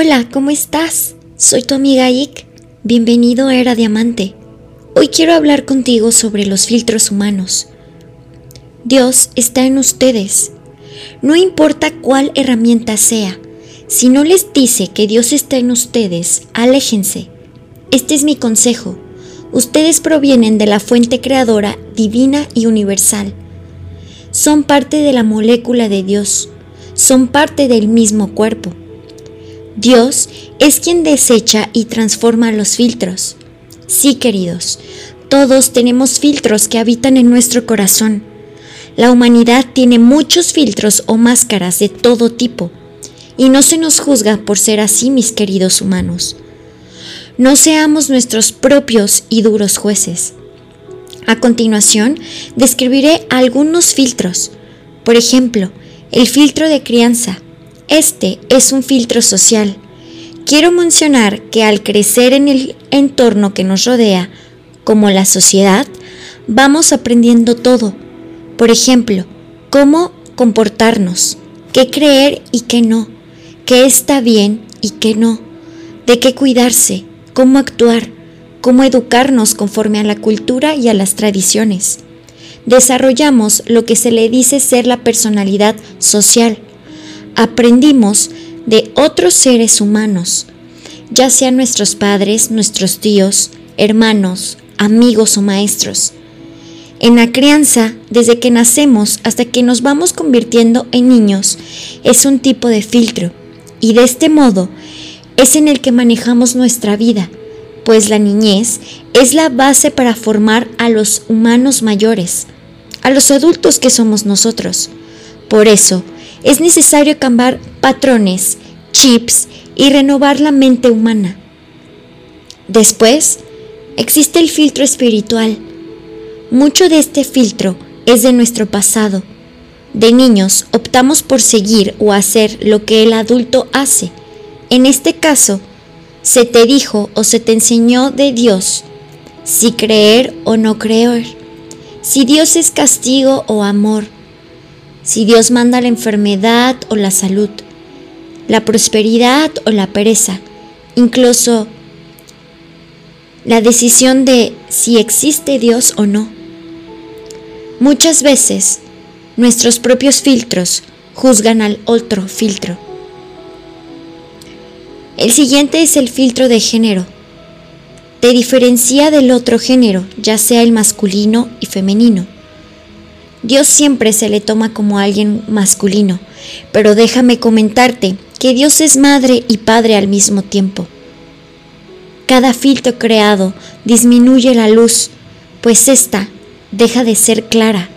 Hola, ¿cómo estás? Soy tu amiga Ik. Bienvenido a Era Diamante. Hoy quiero hablar contigo sobre los filtros humanos. Dios está en ustedes. No importa cuál herramienta sea, si no les dice que Dios está en ustedes, aléjense. Este es mi consejo. Ustedes provienen de la fuente creadora, divina y universal. Son parte de la molécula de Dios. Son parte del mismo cuerpo. Dios es quien desecha y transforma los filtros. Sí, queridos, todos tenemos filtros que habitan en nuestro corazón. La humanidad tiene muchos filtros o máscaras de todo tipo, y no se nos juzga por ser así, mis queridos humanos. No seamos nuestros propios y duros jueces. A continuación, describiré algunos filtros. Por ejemplo, el filtro de crianza, este es un filtro social. Quiero mencionar que al crecer en el entorno que nos rodea, como la sociedad, vamos aprendiendo todo. Por ejemplo, cómo comportarnos, qué creer y qué no, qué está bien y qué no, de qué cuidarse, cómo actuar, cómo educarnos conforme a la cultura y a las tradiciones. Desarrollamos lo que se le dice ser la personalidad social aprendimos de otros seres humanos, ya sean nuestros padres, nuestros tíos, hermanos, amigos o maestros. En la crianza, desde que nacemos hasta que nos vamos convirtiendo en niños, es un tipo de filtro y de este modo es en el que manejamos nuestra vida, pues la niñez es la base para formar a los humanos mayores, a los adultos que somos nosotros. Por eso, es necesario cambiar patrones, chips y renovar la mente humana. Después, existe el filtro espiritual. Mucho de este filtro es de nuestro pasado. De niños optamos por seguir o hacer lo que el adulto hace. En este caso, se te dijo o se te enseñó de Dios si creer o no creer, si Dios es castigo o amor si Dios manda la enfermedad o la salud, la prosperidad o la pereza, incluso la decisión de si existe Dios o no. Muchas veces nuestros propios filtros juzgan al otro filtro. El siguiente es el filtro de género. Te diferencia del otro género, ya sea el masculino y femenino. Dios siempre se le toma como alguien masculino, pero déjame comentarte que Dios es madre y padre al mismo tiempo. Cada filtro creado disminuye la luz, pues ésta deja de ser clara.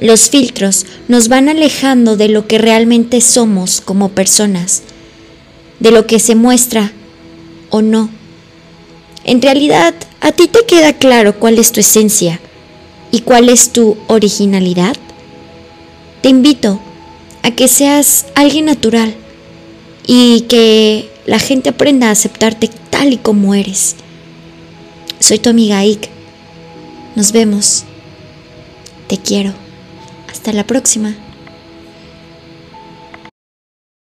Los filtros nos van alejando de lo que realmente somos como personas, de lo que se muestra o no. En realidad, a ti te queda claro cuál es tu esencia y cuál es tu originalidad? Te invito a que seas alguien natural y que la gente aprenda a aceptarte tal y como eres. Soy tu amiga Ike. Nos vemos. Te quiero. Hasta la próxima.